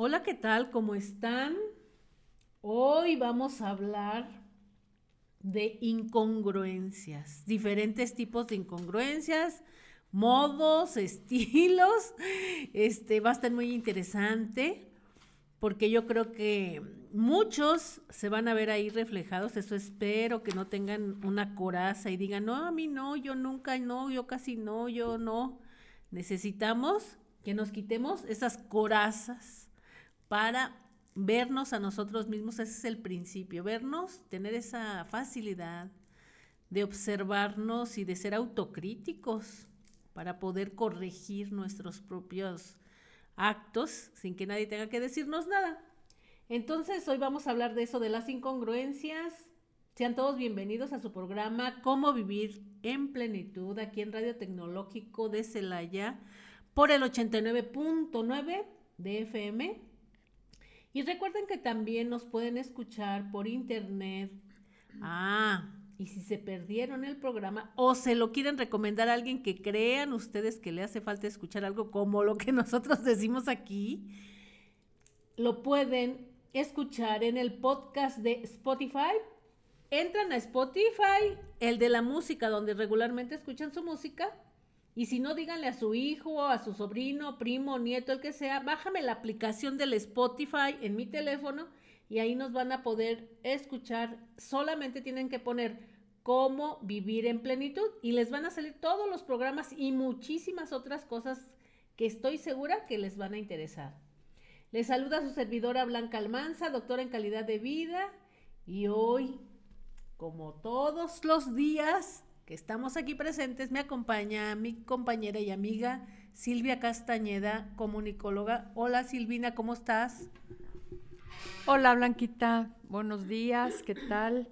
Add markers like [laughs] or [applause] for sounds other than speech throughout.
Hola, ¿qué tal? ¿Cómo están? Hoy vamos a hablar de incongruencias, diferentes tipos de incongruencias, modos, [laughs] estilos. Este va a estar muy interesante porque yo creo que muchos se van a ver ahí reflejados, eso espero que no tengan una coraza y digan, no, a mí no, yo nunca, no, yo casi no, yo no. Necesitamos que nos quitemos esas corazas para vernos a nosotros mismos, ese es el principio, vernos, tener esa facilidad de observarnos y de ser autocríticos para poder corregir nuestros propios actos sin que nadie tenga que decirnos nada. Entonces, hoy vamos a hablar de eso, de las incongruencias. Sean todos bienvenidos a su programa Cómo vivir en plenitud aquí en Radio Tecnológico de Celaya por el 89.9 de FM. Y recuerden que también nos pueden escuchar por internet. Ah, y si se perdieron el programa o se lo quieren recomendar a alguien que crean ustedes que le hace falta escuchar algo como lo que [laughs] nosotros decimos aquí, lo pueden escuchar en el podcast de Spotify. Entran a Spotify, el de la música, donde regularmente escuchan su música. Y si no, díganle a su hijo, a su sobrino, primo, nieto, el que sea, bájame la aplicación del Spotify en mi teléfono y ahí nos van a poder escuchar. Solamente tienen que poner cómo vivir en plenitud y les van a salir todos los programas y muchísimas otras cosas que estoy segura que les van a interesar. Les saluda su servidora Blanca Almanza, doctora en calidad de vida y hoy, como todos los días que estamos aquí presentes, me acompaña mi compañera y amiga Silvia Castañeda, comunicóloga. Hola Silvina, ¿cómo estás? Hola Blanquita, buenos días, ¿qué tal?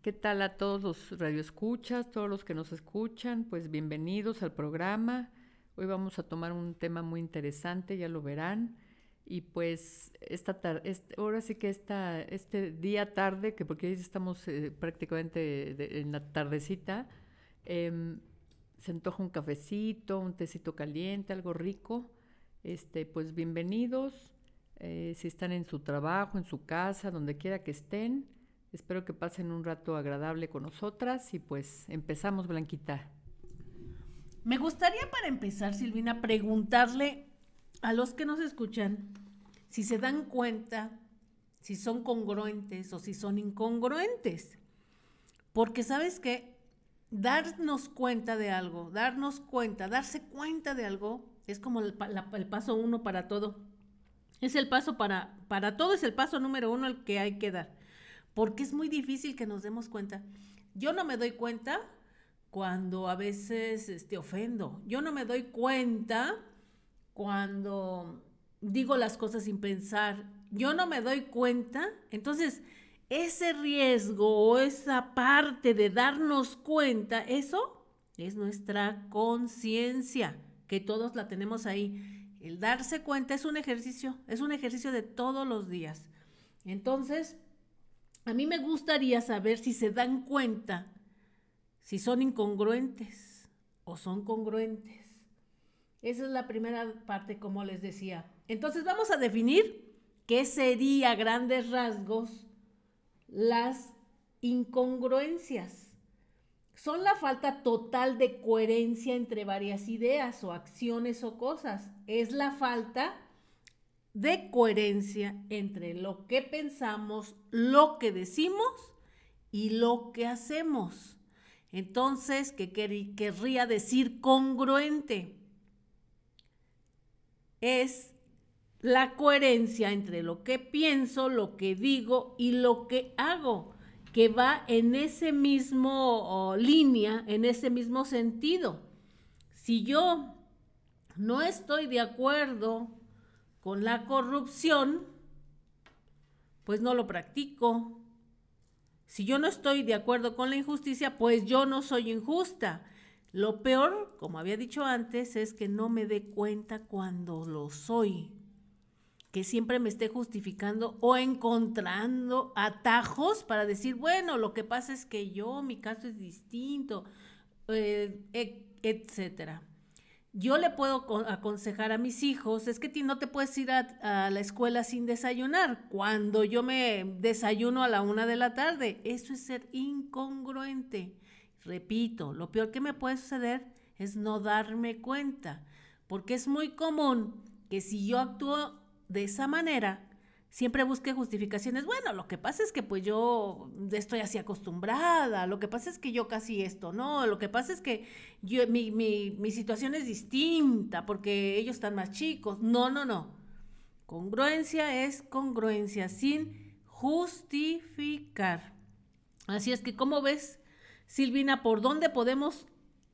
¿Qué tal a todos los radioescuchas, todos los que nos escuchan? Pues bienvenidos al programa. Hoy vamos a tomar un tema muy interesante, ya lo verán. Y pues esta tarde, ahora sí que esta, este día tarde, que porque estamos eh, prácticamente en la tardecita, em, se antoja un cafecito, un tecito caliente, algo rico. Este, pues bienvenidos eh, si están en su trabajo, en su casa, donde quiera que estén. Espero que pasen un rato agradable con nosotras y pues empezamos, Blanquita. Me gustaría para empezar, Silvina, preguntarle a los que nos escuchan si se dan cuenta si son congruentes o si son incongruentes. Porque sabes que darnos cuenta de algo, darnos cuenta, darse cuenta de algo, es como el paso uno para todo. Es el paso para, para todo, es el paso número uno el que hay que dar. Porque es muy difícil que nos demos cuenta. Yo no me doy cuenta cuando a veces este, ofendo. Yo no me doy cuenta cuando digo las cosas sin pensar. Yo no me doy cuenta. Entonces, ese riesgo o esa parte de darnos cuenta, eso es nuestra conciencia, que todos la tenemos ahí. El darse cuenta es un ejercicio, es un ejercicio de todos los días. Entonces, a mí me gustaría saber si se dan cuenta, si son incongruentes o son congruentes. Esa es la primera parte, como les decía. Entonces, vamos a definir qué sería grandes rasgos las incongruencias son la falta total de coherencia entre varias ideas o acciones o cosas. Es la falta de coherencia entre lo que pensamos, lo que decimos y lo que hacemos. Entonces, ¿qué querría decir congruente? Es la coherencia entre lo que pienso, lo que digo y lo que hago que va en ese mismo línea, en ese mismo sentido. Si yo no estoy de acuerdo con la corrupción, pues no lo practico. Si yo no estoy de acuerdo con la injusticia, pues yo no soy injusta. Lo peor, como había dicho antes, es que no me dé cuenta cuando lo soy que siempre me esté justificando o encontrando atajos para decir, bueno, lo que pasa es que yo, mi caso es distinto, eh, etcétera. yo le puedo aconsejar a mis hijos, es que no te puedes ir a, la escuela sin desayunar. Cuando yo me desayuno a la una de la tarde, eso es ser incongruente. Repito, lo peor que me puede suceder es no darme cuenta, porque es muy común que si yo actúo de esa manera, siempre busque justificaciones. Bueno, lo que pasa es que pues yo estoy así acostumbrada, lo que pasa es que yo casi esto, no, lo que pasa es que yo, mi, mi situación es distinta porque ellos están más chicos. No, no, no. Congruencia es congruencia sin justificar. Así es que, ¿cómo ves, Silvina, por dónde podemos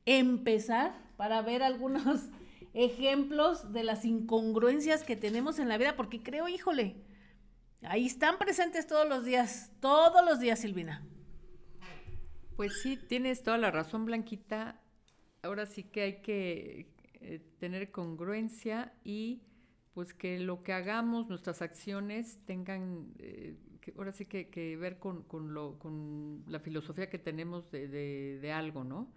empezar para ver algunos ejemplos de las incongruencias que tenemos en la vida? Porque creo, híjole, Ahí están presentes todos los días, todos los días, Silvina. Pues sí, tienes toda la razón, Blanquita. Ahora sí que hay que eh, tener congruencia y pues que lo que hagamos, nuestras acciones tengan, eh, ahora sí que, ver con, lo, con la filosofía que tenemos de, algo, ¿no?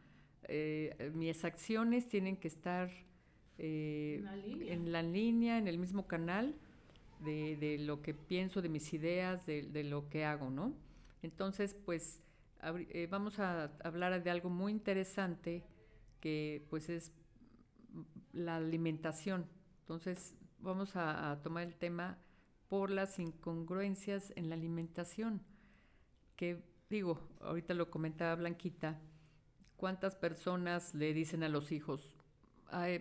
Eh, mis acciones tienen que estar en la línea, en el mismo canal de, lo que pienso, de mis ideas, de, lo que hago, ¿no? Entonces, pues eh, vamos a hablar de algo muy interesante que pues es la alimentación. Entonces, vamos a, tomar el tema por las incongruencias en la alimentación. Que digo, ahorita lo comentaba Blanquita, ¿cuántas personas le dicen a los hijos,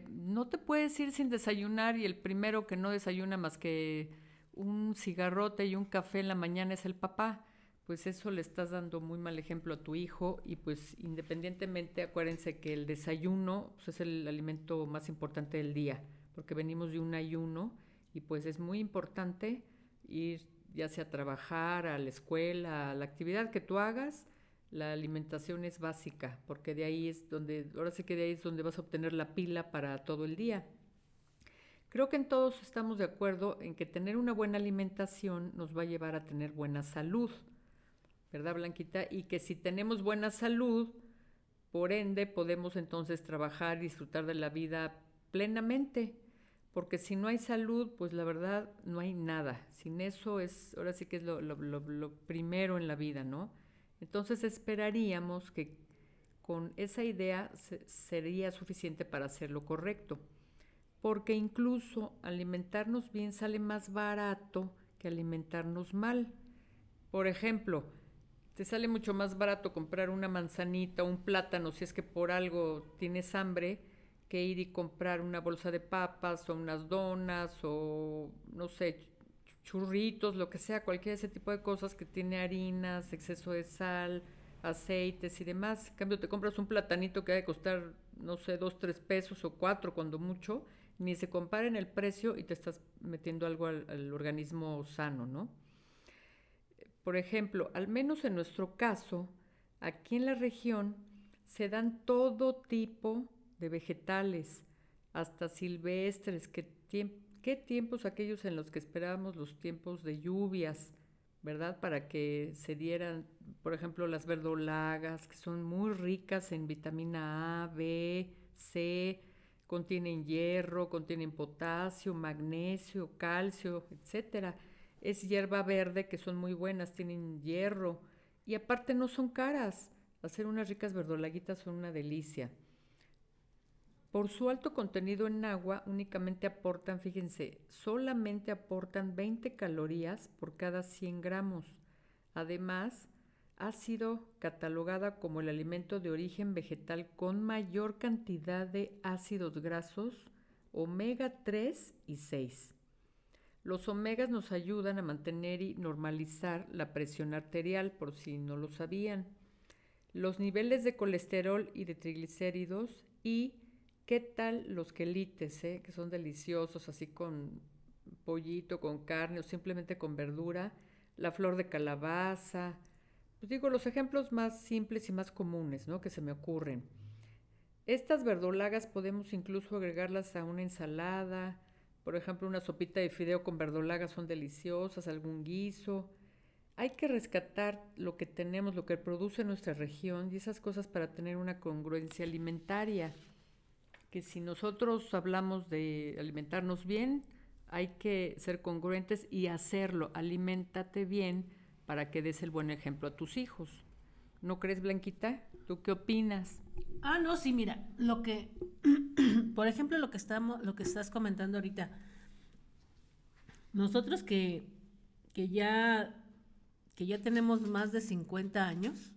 no te puedes ir sin desayunar y el primero que no desayuna más que un cigarrote y un café en la mañana es el papá, pues eso le estás dando muy mal ejemplo a tu hijo y pues independientemente acuérdense que el desayuno pues, es el alimento más importante del día, porque venimos de un ayuno y pues es muy importante ir ya sea a trabajar, a la escuela, a la actividad que tú hagas, la alimentación es básica, porque de ahí es donde, ahora sí que de ahí es donde vas a obtener la pila para todo el día. Creo que en todos estamos de acuerdo en que tener una buena alimentación nos va a llevar a tener buena salud, ¿verdad, Blanquita? Y que si tenemos buena salud, por ende podemos entonces trabajar y disfrutar de la vida plenamente, porque si no hay salud, pues la verdad no hay nada. Sin eso es, ahora sí que es lo primero en la vida, ¿no? Entonces esperaríamos que con esa idea sería suficiente para hacer lo correcto, porque incluso alimentarnos bien sale más barato que alimentarnos mal. Por ejemplo, te sale mucho más barato comprar una manzanita o un plátano si es que por algo tienes hambre que ir y comprar una bolsa de papas o unas donas o no sé, churritos, lo que sea, cualquier ese tipo de cosas que tiene harinas, exceso de sal, aceites y demás. En cambio, te compras un platanito que ha de costar, no sé, dos, tres pesos o cuatro cuando mucho, ni se compara en el precio y te estás metiendo algo al, al organismo sano, ¿no? Por ejemplo, al menos en nuestro caso, aquí en la región se dan todo tipo de vegetales, hasta silvestres, que ¿Qué tiempos aquellos en los que esperábamos los tiempos de lluvias, verdad? Para que se dieran, por ejemplo, las verdolagas, que son muy ricas en vitamina A, B, C, contienen hierro, contienen potasio, magnesio, calcio, etcétera. Es hierba verde que son muy buenas, tienen hierro y aparte no son caras. Hacer unas ricas verdolaguitas son una delicia. Por su alto contenido en agua, únicamente aportan, fíjense, solamente aportan 20 calorías por cada 100 gramos. Además, ha sido catalogada como el alimento de origen vegetal con mayor cantidad de ácidos grasos omega 3 y 6. Los omegas nos ayudan a mantener y normalizar la presión arterial, por si no lo sabían, los niveles de colesterol y de triglicéridos y ¿Qué tal los quelites, eh? que son deliciosos, así con pollito, con carne o simplemente con verdura? La flor de calabaza. Pues digo, los ejemplos más simples y más comunes, ¿no? Que se me ocurren. Estas verdolagas podemos incluso agregarlas a una ensalada. Por ejemplo, una sopita de fideo con verdolagas son deliciosas, algún guiso. Hay que rescatar lo que tenemos, lo que produce nuestra región y esas cosas para tener una congruencia alimentaria que si nosotros hablamos de alimentarnos bien, hay que ser congruentes y hacerlo. Aliméntate bien para que des el buen ejemplo a tus hijos. ¿No crees, Blanquita? ¿Tú qué opinas? Ah, no, sí, mira, lo que, [clears throat] por ejemplo, lo que estamos, lo que estás comentando ahorita, nosotros que, que ya, que ya tenemos más de 50 años,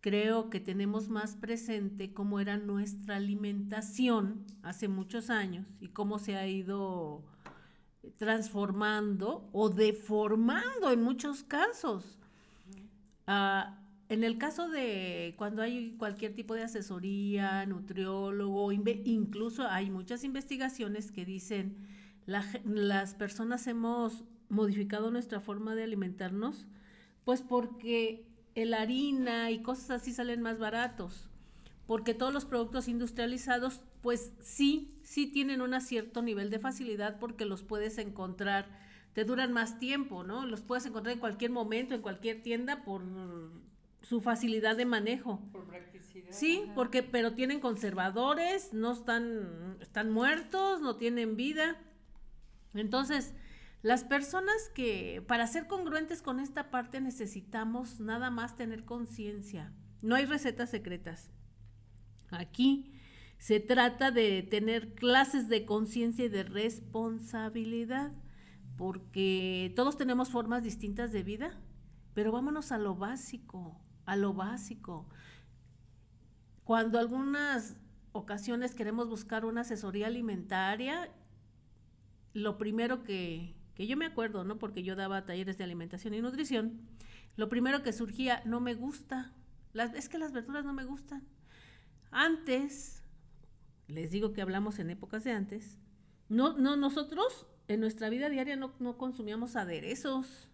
creo que tenemos más presente cómo era nuestra alimentación hace muchos años y cómo se ha ido transformando o deformando en muchos casos. Ah, en el caso de cuando hay cualquier tipo de asesoría, nutriólogo, incluso hay muchas investigaciones que dicen las personas hemos modificado nuestra forma de alimentarnos, pues porque el harina y cosas así salen más baratos, porque todos los productos industrializados, pues sí, sí tienen un cierto nivel de facilidad porque los puedes encontrar, te duran más tiempo, ¿no? Los puedes encontrar en cualquier momento, en cualquier tienda por su facilidad de manejo. Por practicidad. Sí, porque, pero tienen conservadores, no están, están muertos, no tienen vida. Entonces, las personas que, para ser congruentes con esta parte, necesitamos nada más tener conciencia. No hay recetas secretas. Aquí se trata de tener clases de conciencia y de responsabilidad, porque todos tenemos formas distintas de vida, pero vámonos a lo básico, a lo básico. Cuando algunas ocasiones queremos buscar una asesoría alimentaria, lo primero que, que yo me acuerdo, ¿no? Porque yo daba talleres de alimentación y nutrición, lo primero que surgía, no me gusta, las, es que las verduras no me gustan. Antes, les digo que hablamos en épocas de antes, no, no, nosotros en nuestra vida diaria no, no consumíamos aderezos.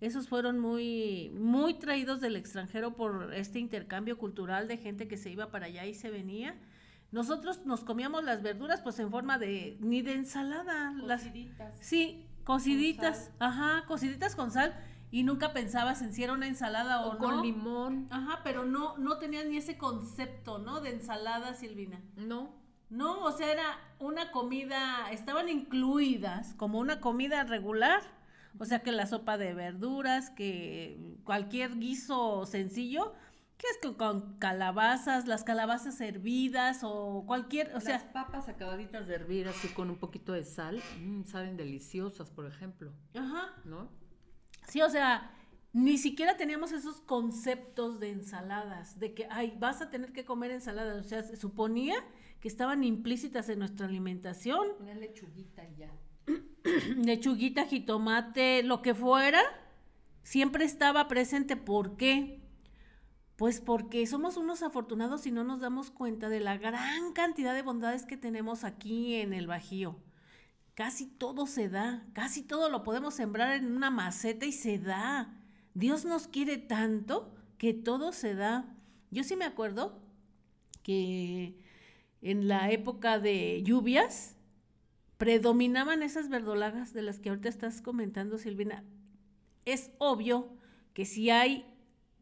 Esos fueron muy, muy traídos del extranjero por este intercambio cultural de gente que se iba para allá y se venía. Nosotros nos comíamos las verduras pues en forma de, ni de ensalada. Cociditas. Las, sí, cociditas, ajá, cociditas con sal y nunca pensabas en si era una ensalada o, o con limón. Ajá, pero no no tenías ni ese concepto, ¿no? De ensalada, Silvina. No. No, o sea, era una comida, estaban incluidas como una comida regular. O sea, que la sopa de verduras, que cualquier guiso sencillo, que es que con calabazas, las calabazas hervidas o cualquier, o sea... Las papas acabaditas de hervir así con un poquito de sal, mmm, saben deliciosas, por ejemplo. Ajá. ¿No? Sí, o sea, ni siquiera teníamos esos conceptos de ensaladas, de que, ay, vas a tener que comer ensaladas. O sea, se suponía que estaban implícitas en nuestra alimentación. Una lechuguita y ya. [clears throat] lechuguita, jitomate, lo que fuera, siempre estaba presente. ¿Por qué? Pues porque somos unos afortunados y no nos damos cuenta de la gran cantidad de bondades que tenemos aquí en el Bajío. Casi todo se da, casi todo lo podemos sembrar en una maceta y se da. Dios nos quiere tanto que todo se da. Yo sí me acuerdo que en la época de lluvias predominaban esas verdolagas de las que ahorita estás comentando, Silvina. Es obvio que si hay,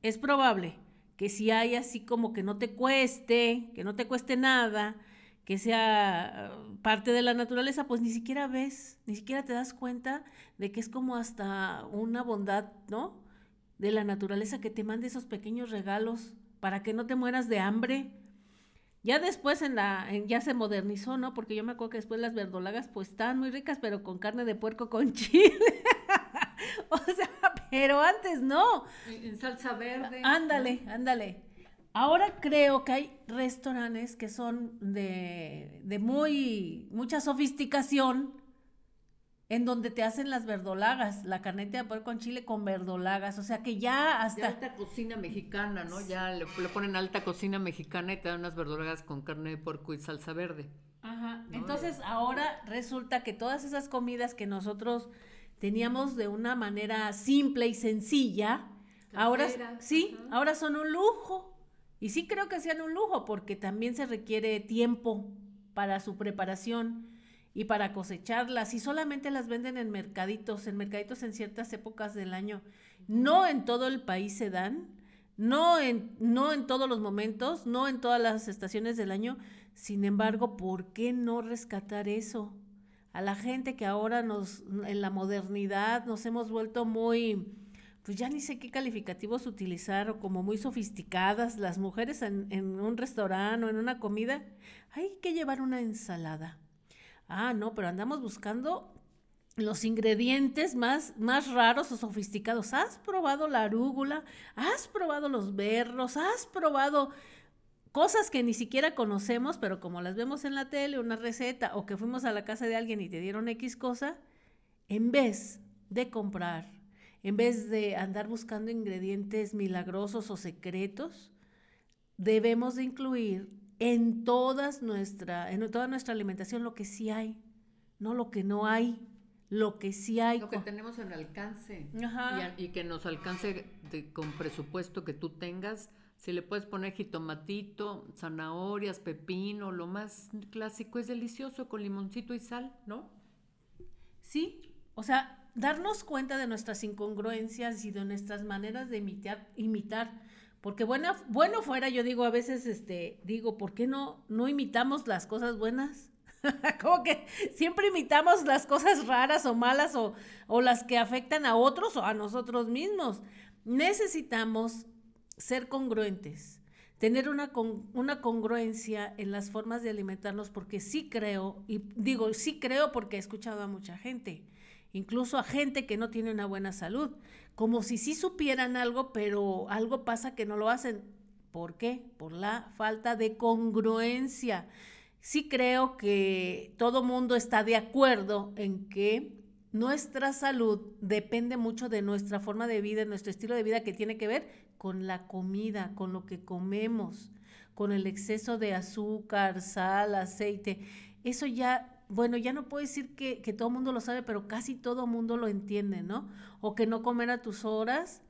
es probable que si hay así como que no te cueste, que no te cueste nada, que sea uh, parte de la naturaleza, pues ni siquiera ves, ni siquiera te das cuenta de que es como hasta una bondad, ¿no? De la naturaleza que te mande esos pequeños regalos para que no te mueras de hambre. Ya después en la, ya se modernizó, ¿no? Porque yo me acuerdo que después las verdolagas pues estaban muy ricas, pero con carne de puerco con [laughs] chile. [laughs] o sea, pero antes no. En salsa verde. Ándale, ándale. Ahora creo que hay restaurantes que son de, de muy, mucha sofisticación, en donde te hacen las verdolagas, la carneta de puerco con chile con verdolagas, o sea que ya hasta... De alta cocina mexicana, ¿no? Ya le, le, ponen alta cocina mexicana y te dan unas verdolagas con carne de puerco y salsa verde. Ajá, ¿no? entonces ahora resulta que todas esas comidas que nosotros teníamos de una manera simple y sencilla, Casera. ahora sí, Ajá. ahora son un lujo. Y sí creo que sean un lujo porque también se requiere tiempo para su preparación y para cosecharlas y solamente las venden en mercaditos, en mercaditos en ciertas épocas del año. No en todo el país se dan, no en, no en todos los momentos, no en todas las estaciones del año, Sin embargo, ¿por qué no rescatar eso? A la gente que ahora nos, en la modernidad, nos hemos vuelto muy, pues ya ni sé qué calificativos utilizar, o como muy sofisticadas, las mujeres en, en un restaurante o en una comida, hay que llevar una ensalada. Ah, no, pero andamos buscando los ingredientes más, más raros o sofisticados. ¿Has probado la arúgula? ¿Has probado los berros? ¿Has probado cosas que ni siquiera conocemos, pero como las vemos en la tele, una receta, o que fuimos a la casa de alguien y te dieron X cosa, en vez de comprar, en vez de andar buscando ingredientes milagrosos o secretos, debemos de incluir en, todas nuestra, en toda nuestra alimentación lo que sí hay, no lo que no hay lo que sí hay. Lo que tenemos en alcance. Y, que nos alcance con presupuesto que tú tengas. Si le puedes poner jitomatito, zanahorias, pepino, lo más clásico es delicioso con limoncito y sal, ¿no? Sí, o sea, darnos cuenta de nuestras incongruencias y de nuestras maneras de imitar, imitar. Porque buena, bueno fuera, yo digo a veces, este, digo, ¿por qué no, no imitamos las cosas buenas? [laughs] Como que siempre imitamos las cosas raras o malas o, o, las que afectan a otros o a nosotros mismos. Necesitamos ser congruentes, tener una, una congruencia en las formas de alimentarnos porque sí creo, y digo sí creo porque he escuchado a mucha gente, incluso a gente que no tiene una buena salud, como si sí supieran algo, pero algo pasa que no lo hacen. ¿Por qué? Por la falta de congruencia sí creo que todo mundo está de acuerdo en que nuestra salud depende mucho de nuestra forma de vida, nuestro estilo de vida que tiene que ver con la comida, con lo que comemos, con el exceso de azúcar, sal, aceite. Eso ya, bueno, ya no puedo decir que, todo el mundo lo sabe, pero casi todo el mundo lo entiende, ¿no? O que no comer a tus horas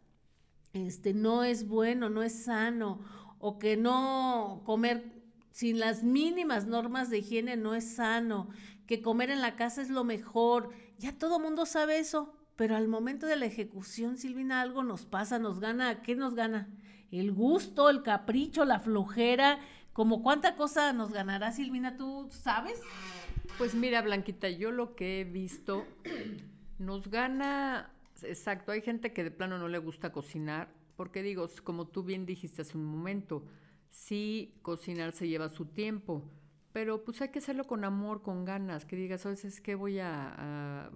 este, no es bueno, no es sano, o que no comer sin las mínimas normas de higiene no es sano, que comer en la casa es lo mejor. Ya todo mundo sabe eso, pero al momento de la ejecución, Silvina, algo nos pasa, nos gana, ¿qué nos gana? El gusto, el capricho, la flojera, como cuánta cosa nos ganará, Silvina, ¿tú sabes? Pues mira, Blanquita, yo lo que he visto, nos gana, exacto, hay gente que de plano no le gusta cocinar, porque digo, como tú bien dijiste hace un momento, sí cocinar se lleva su tiempo, pero pues hay que hacerlo con amor, con ganas, que digas, a veces que voy a,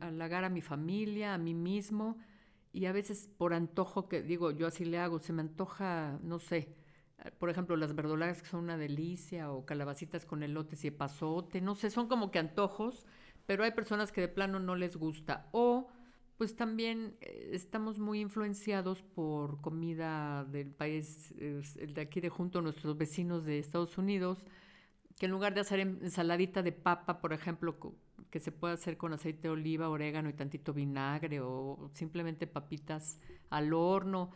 halagar a mi familia, a mí mismo, y a veces por antojo, que digo, yo así le hago, se me antoja, no sé, por ejemplo, las verdolagas que son una delicia, o calabacitas con elotes y epazote, no sé, son como que antojos, pero hay personas que de plano no les gusta, o pues también eh, estamos muy influenciados por comida del país, el de aquí de junto, nuestros vecinos de Estados Unidos, que en lugar de hacer ensaladita de papa, por ejemplo, que se puede hacer con aceite de oliva, orégano y tantito vinagre, o simplemente papitas al horno.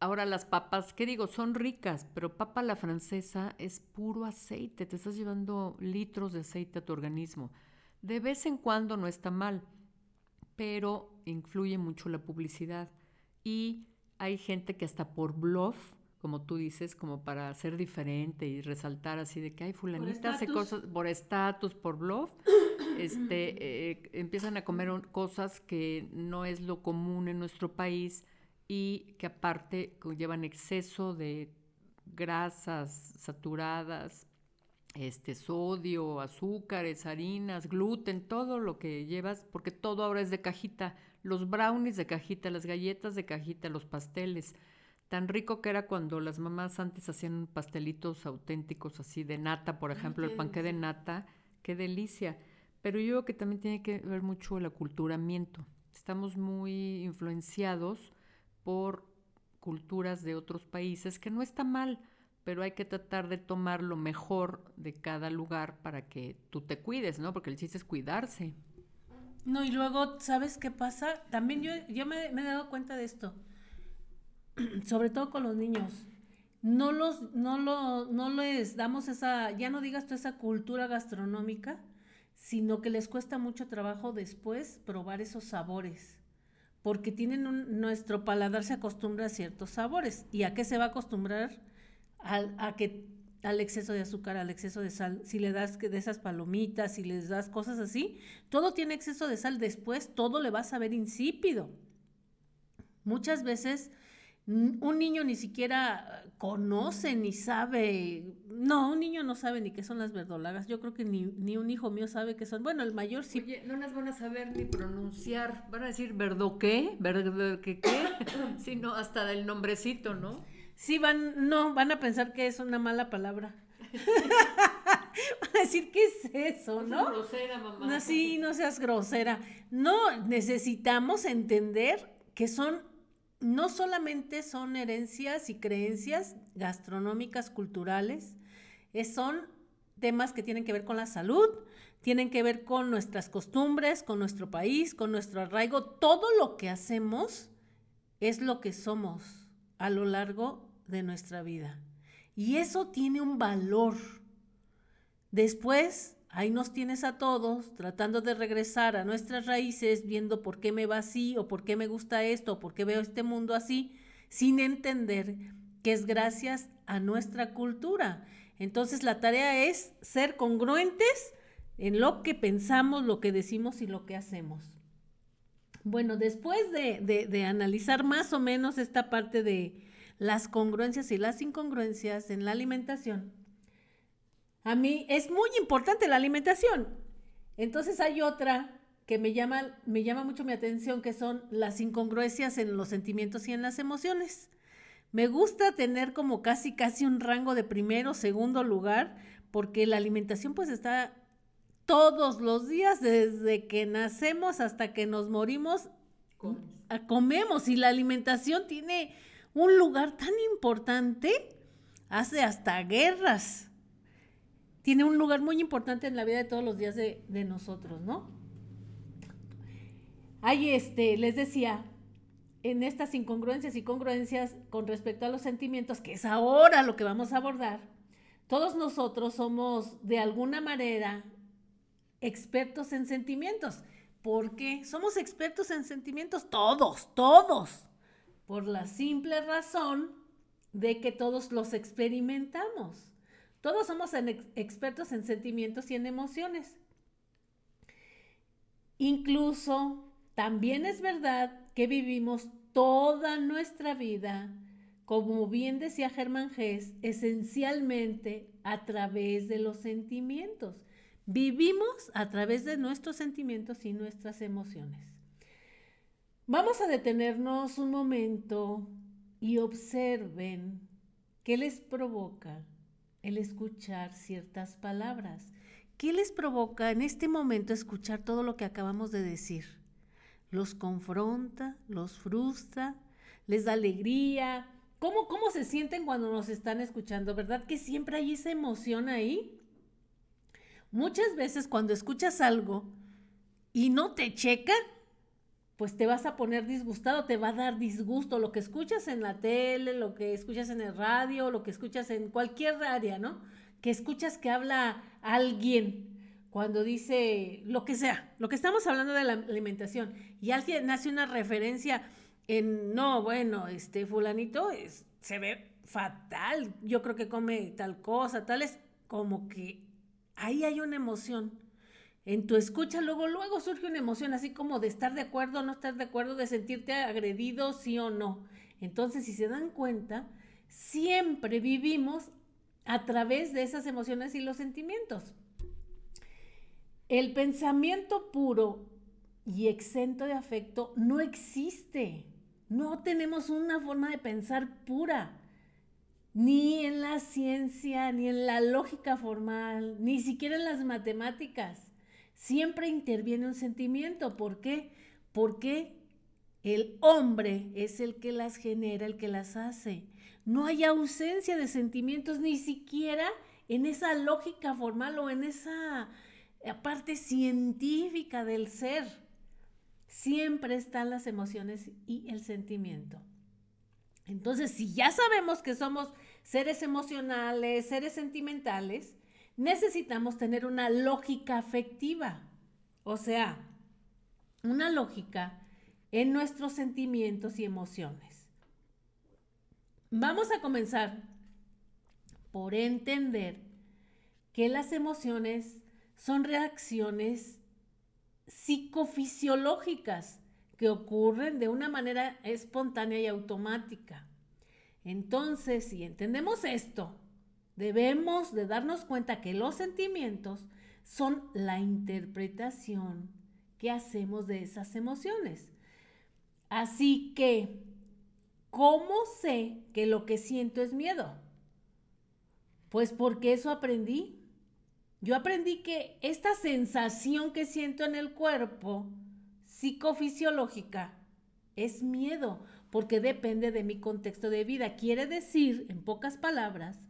Ahora las papas, ¿qué digo? Son ricas, pero papa la francesa es puro aceite, te estás llevando litros de aceite a tu organismo. De vez en cuando no está mal pero influye mucho la publicidad. Y hay gente que hasta por bluff, como tú dices, como para ser diferente y resaltar así de que hay fulanita hace cosas por estatus, por bluff, [clears throat] este, eh, empiezan a comer cosas que no es lo común en nuestro país y que aparte llevan exceso de grasas saturadas, este sodio, azúcares, harinas, gluten, todo lo que llevas, porque todo ahora es de cajita, los brownies de cajita, las galletas de cajita, los pasteles. Tan rico que era cuando las mamás antes hacían pastelitos auténticos así de nata, por ejemplo, el panque de nata, qué delicia. Pero yo creo que también tiene que ver mucho el aculturamiento. Estamos muy influenciados por culturas de otros países, que no está mal, pero hay que tratar de tomar lo mejor de cada lugar para que tú te cuides, ¿no? Porque el chiste es cuidarse. No, y luego, ¿sabes qué pasa? También yo, yo me, me he dado cuenta de esto, [clears throat] sobre todo con los niños. No, los, no, lo, no les damos esa, ya no digas tú esa cultura gastronómica, sino que les cuesta mucho trabajo después probar esos sabores porque tienen nuestro paladar se acostumbra a ciertos sabores. ¿Y a qué se va a acostumbrar? a, que al exceso de azúcar, al exceso de sal, si le das de esas palomitas, si les das cosas así, todo tiene exceso de sal, después todo le vas a ver insípido. Muchas veces un niño ni siquiera conoce ni sabe, no, un niño no sabe ni qué son las verdolagas, yo creo que ni, un hijo mío sabe qué son, bueno, el mayor sí. Oye, no las van a saber ni pronunciar, van a decir verdo qué, verdo qué qué, [coughs] sino hasta del nombrecito, ¿no? Sí, van, no, van a pensar que es una mala palabra. van [laughs] a decir, ¿qué es eso, no? No grosera, mamá. No, sí, no seas grosera. No, necesitamos entender que son no solamente son herencias y creencias gastronómicas, culturales, son temas que tienen que ver con la salud, tienen que ver con nuestras costumbres, con nuestro país, con nuestro arraigo. Todo lo que hacemos es lo que somos a lo largo de nuestra vida. Y eso tiene un valor. Después ahí nos tienes a todos tratando de regresar a nuestras raíces, viendo por qué me va así o por qué me gusta esto o por qué veo este mundo así, sin entender que es gracias a nuestra cultura. Entonces la tarea es ser congruentes en lo que pensamos, lo que decimos y lo que hacemos. Bueno, después de, de analizar más o menos esta parte de las congruencias y las incongruencias en la alimentación, a mí es muy importante la alimentación. Entonces hay otra que me llama, me llama mucho mi atención, que son las incongruencias en los sentimientos y en las emociones. Me gusta tener como casi, casi un rango de primero, segundo lugar, porque la alimentación pues está todos los días, desde que nacemos hasta que nos morimos, comemos y la alimentación tiene un lugar tan importante, hace hasta guerras tiene un lugar muy importante en la vida de todos los días de, nosotros, ¿no? Ahí, este, les decía, en estas incongruencias y congruencias con respecto a los sentimientos, que es ahora lo que vamos a abordar, todos nosotros somos de alguna manera expertos en sentimientos. ¿Por qué? Somos expertos en sentimientos todos, todos, por la simple razón de que todos los experimentamos. Todos somos expertos en sentimientos y en emociones. Incluso también es verdad que vivimos toda nuestra vida, como bien decía Germán Gess, esencialmente a través de los sentimientos. Vivimos a través de nuestros sentimientos y nuestras emociones. Vamos a detenernos un momento y observen qué les provoca el escuchar ciertas palabras. ¿Qué les provoca en este momento escuchar todo lo que acabamos de decir? ¿Los confronta? ¿Los frustra? ¿Les da alegría? ¿Cómo, cómo se sienten cuando nos están escuchando? ¿Verdad que siempre hay esa emoción ahí? Muchas veces cuando escuchas algo y no te checa, pues te vas a poner disgustado, te va a dar disgusto lo que escuchas en la tele, lo que escuchas en el radio, lo que escuchas en cualquier área, ¿no? Que escuchas que habla alguien cuando dice lo que sea, lo que estamos hablando de la alimentación y alguien hace una referencia en, no, bueno, este fulanito es, se ve fatal, yo creo que come tal cosa, tal es como que ahí hay una emoción en tu escucha, luego, luego surge una emoción así como de estar de acuerdo o no estar de acuerdo, de sentirte agredido, sí o no. Entonces, si se dan cuenta, siempre vivimos a través de esas emociones y los sentimientos. El pensamiento puro y exento de afecto no existe. No tenemos una forma de pensar pura, ni en la ciencia, ni en la lógica formal, ni siquiera en las matemáticas siempre interviene un sentimiento. ¿Por qué? Porque el hombre es el que las genera, el que las hace. No hay ausencia de sentimientos ni siquiera en esa lógica formal o en esa parte científica del ser. Siempre están las emociones y el sentimiento. Entonces, si ya sabemos que somos seres emocionales, seres sentimentales, necesitamos tener una lógica afectiva, o sea, una lógica en nuestros sentimientos y emociones. Vamos a comenzar por entender que las emociones son reacciones psicofisiológicas que ocurren de una manera espontánea y automática. Entonces, si entendemos esto, debemos de darnos cuenta que los sentimientos son la interpretación que hacemos de esas emociones. Así que, ¿cómo sé que lo que siento es miedo? Pues porque eso aprendí. Yo aprendí que esta sensación que siento en el cuerpo, psicofisiológica, es miedo, porque depende de mi contexto de vida. Quiere decir, en pocas palabras,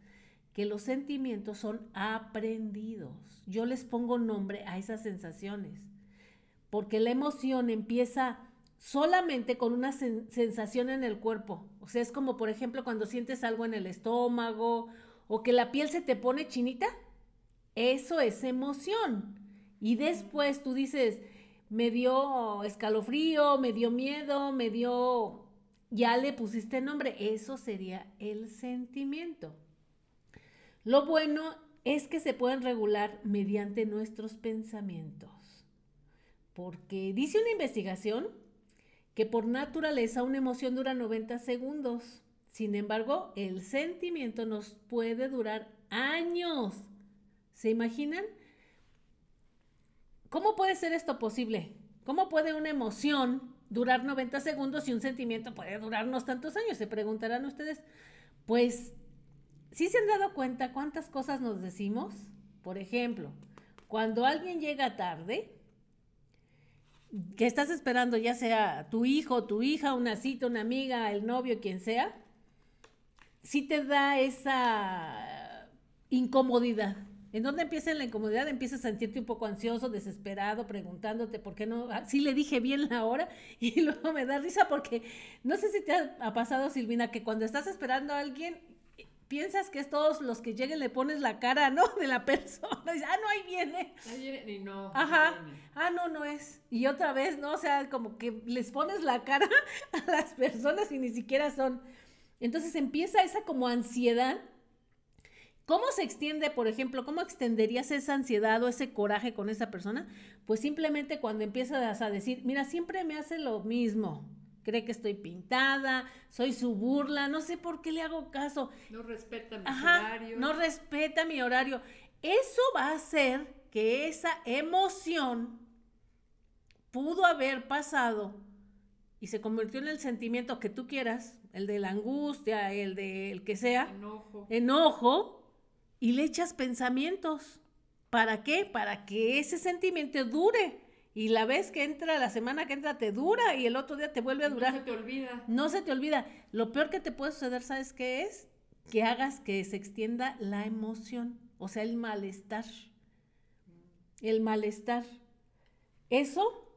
que los sentimientos son aprendidos. Yo les pongo nombre a esas sensaciones, porque la emoción empieza solamente con una sensación en el cuerpo. O sea, es como, por ejemplo, cuando sientes algo en el estómago o que la piel se te pone chinita. Eso es emoción. Y después tú dices, me dio escalofrío, me dio miedo, me dio... Ya le pusiste nombre. Eso sería el sentimiento. Lo bueno es que se pueden regular mediante nuestros pensamientos. Porque dice una investigación que por naturaleza una emoción dura 90 segundos. Sin embargo, el sentimiento nos puede durar años. ¿Se imaginan? ¿Cómo puede ser esto posible? ¿Cómo puede una emoción durar 90 segundos y un sentimiento puede durarnos tantos años? Se preguntarán ustedes. Pues ¿Sí se han dado cuenta cuántas cosas nos decimos? Por ejemplo, cuando alguien llega tarde, que estás esperando ya sea tu hijo, tu hija, una cita, una amiga, el novio, quien sea, sí te da esa incomodidad. ¿En dónde empieza la incomodidad? Empiezas a sentirte un poco ansioso, desesperado, preguntándote por qué no, ah, sí le dije bien la hora [laughs] y luego me da risa porque no sé si te ha pasado, Silvina, que cuando estás esperando a alguien piensas que es todos los que lleguen le pones la cara, ¿no? [laughs] De la persona. Dices, ah, no, ahí viene. Ahí viene y no. Ajá. ah, no, no es. Y otra vez, ¿no? O sea, como que les pones la cara [laughs] a las personas y ni siquiera son. Entonces empieza esa como ansiedad. ¿Cómo se extiende, por ejemplo, cómo extenderías esa ansiedad o ese coraje con esa persona? Pues simplemente cuando empiezas a decir, mira, siempre me hace lo mismo cree que estoy pintada, soy su burla, no sé por qué le hago caso. No respeta mi horario. No respeta mi horario. Eso va a hacer que esa emoción pudo haber pasado y se convirtió en el sentimiento que tú quieras, el de la angustia, el de el que sea, enojo. enojo, y le echas pensamientos. ¿Para qué? Para que ese sentimiento dure y la vez que entra, la semana que entra te dura y el otro día te vuelve a durar. No se te olvida. No se te olvida. Lo peor que te puede suceder, ¿sabes qué es? Que hagas que se extienda la emoción, o sea, el malestar. El malestar. Eso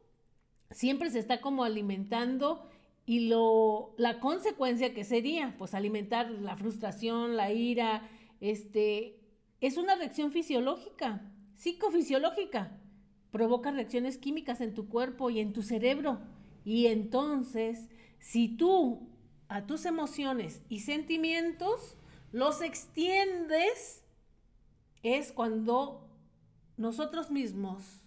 siempre se está como alimentando y lo, la consecuencia que sería, pues alimentar la frustración, la ira, este, es una reacción fisiológica, psicofisiológica provoca reacciones químicas en tu cuerpo y en tu cerebro. Y entonces, si tú a tus emociones y sentimientos los extiendes, es cuando nosotros mismos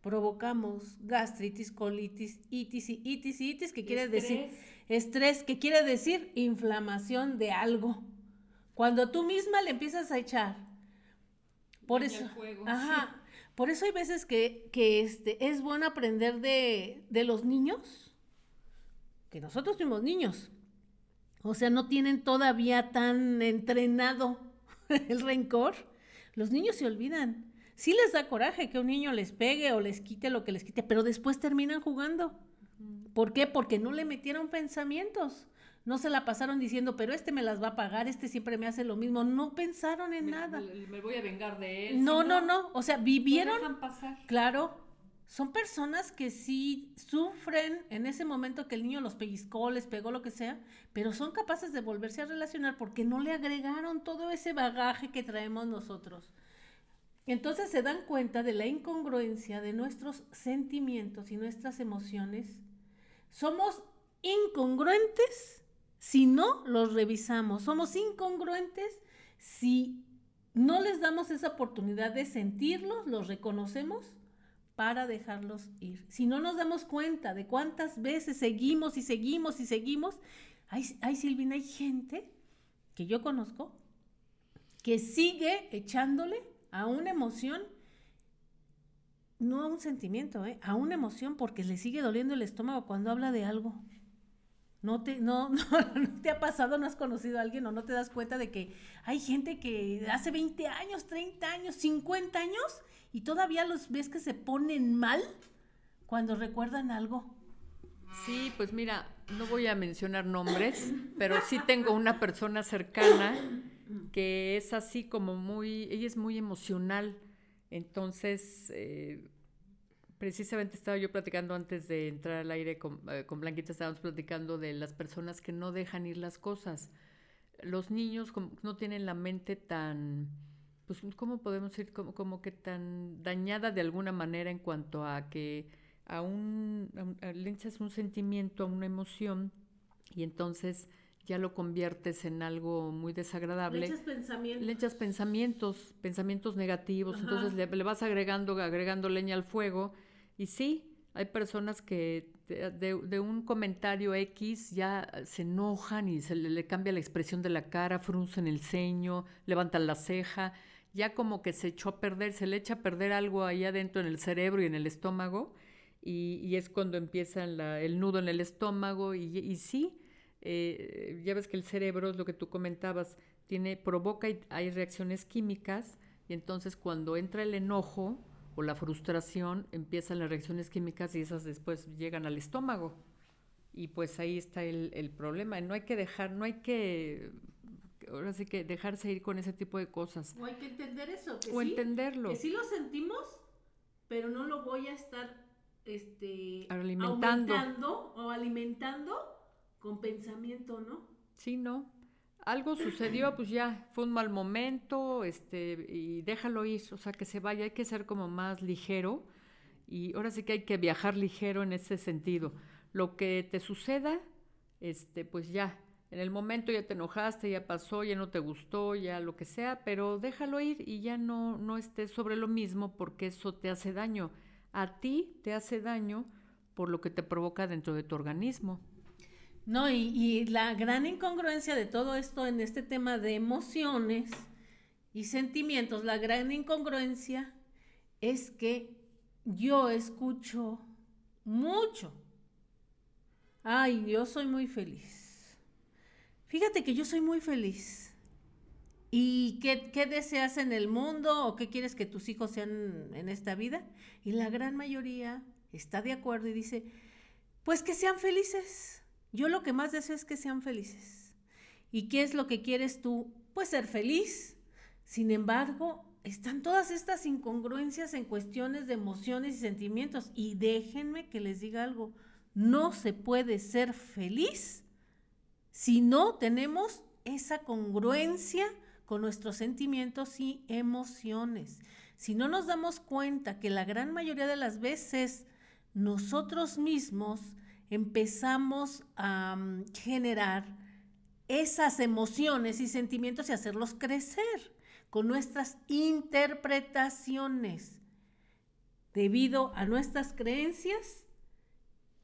provocamos gastritis, colitis, itis y itis y itis, que quiere decir estrés, que quiere decir inflamación de algo. Cuando tú misma le empiezas a echar. Por eso. ajá. Por eso hay veces que, este, es bueno aprender de, de los niños, que nosotros fuimos niños. O sea, no tienen todavía tan entrenado [laughs] el rencor. Los niños se olvidan. Sí les da coraje que un niño les pegue o les quite lo que les quite, pero después terminan jugando. ¿Por qué? Porque no le metieron pensamientos. No se la pasaron diciendo, pero este me las va a pagar, este siempre me hace lo mismo. No pensaron en nada. Me, voy a vengar de él. No, no, no, O sea, vivieron. pasar. Claro. Son personas que sí sufren en ese momento que el niño los pellizcó, les pegó lo que sea, pero son capaces de volverse a relacionar porque no le agregaron todo ese bagaje que traemos nosotros. Entonces se dan cuenta de la incongruencia de nuestros sentimientos y nuestras emociones. Somos incongruentes si no los revisamos. Somos incongruentes si no les damos esa oportunidad de sentirlos, los reconocemos para dejarlos ir. Si no nos damos cuenta de cuántas veces seguimos y seguimos y seguimos, hay, hay Silvina, hay gente que yo conozco que sigue echándole a una emoción, no a un sentimiento, ¿eh? a una emoción porque le sigue doliendo el estómago cuando habla de algo. No te, [laughs] no, no, te ha pasado, no has conocido a alguien o no te das cuenta de que hay gente que hace 20 años, 30 años, 50 años y todavía los ves que se ponen mal cuando recuerdan algo. Sí, pues mira, no voy a mencionar nombres, [coughs] pero sí tengo una persona cercana que es así como muy, ella es muy emocional. Entonces, eh, precisamente estaba yo platicando antes de entrar al aire con, eh, con, Blanquita, estábamos platicando de las personas que no dejan ir las cosas. Los niños no tienen la mente tan, pues, ¿cómo podemos decir? Como, como que tan dañada de alguna manera en cuanto a que a un, le echas un sentimiento, a una emoción, y entonces ya lo conviertes en algo muy desagradable. Le echas pensamientos. Le echas pensamientos, pensamientos negativos, entonces le, le, vas agregando, agregando leña al fuego. Y sí, hay personas que de, de, un comentario X ya se enojan y se le, cambia la expresión de la cara, fruncen el ceño, levantan la ceja, ya como que se echó a perder, se le echa a perder algo ahí adentro en el cerebro y en el estómago. Y, y es cuando empieza la, el nudo en el estómago y, y sí, eh, ya ves que el cerebro, es lo que tú comentabas, tiene, provoca y hay reacciones químicas y entonces cuando entra el enojo o la frustración, empiezan las reacciones químicas y esas después llegan al estómago. Y pues ahí está el, el problema. No hay que dejar, no hay que ahora sí que dejarse ir con ese tipo de cosas. O hay que entender eso. Que o entenderlo. Que sí lo sentimos, pero no lo voy a estar este, alimentando o alimentando con pensamiento, ¿no? Sí, no. Algo sucedió, pues ya, fue un mal momento, este, y déjalo ir, o sea, que se vaya, hay que ser como más ligero, y ahora sí que hay que viajar ligero en ese sentido. Lo que te suceda, este, pues ya, en el momento ya te enojaste, ya pasó, ya no te gustó, ya lo que sea, pero déjalo ir y ya no, no estés sobre lo mismo porque eso te hace daño. A ti te hace daño por lo que te provoca dentro de tu organismo. No, y, la gran incongruencia de todo esto en este tema de emociones y sentimientos, la gran incongruencia es que yo escucho mucho. Ay, yo soy muy feliz. Fíjate que yo soy muy feliz. ¿Y qué, qué, deseas en el mundo o qué quieres que tus hijos sean en esta vida? Y la gran mayoría está de acuerdo y dice, pues que sean felices. Yo lo que más deseo es que sean felices. ¿Y qué es lo que quieres tú? Pues ser feliz. Sin embargo, están todas estas incongruencias en cuestiones de emociones y sentimientos. Y déjenme que les diga algo, no se puede ser feliz si no tenemos esa congruencia con nuestros sentimientos y emociones. Si no nos damos cuenta que la gran mayoría de las veces nosotros mismos empezamos a mm, generar esas emociones y sentimientos y hacerlos crecer con nuestras interpretaciones debido a nuestras creencias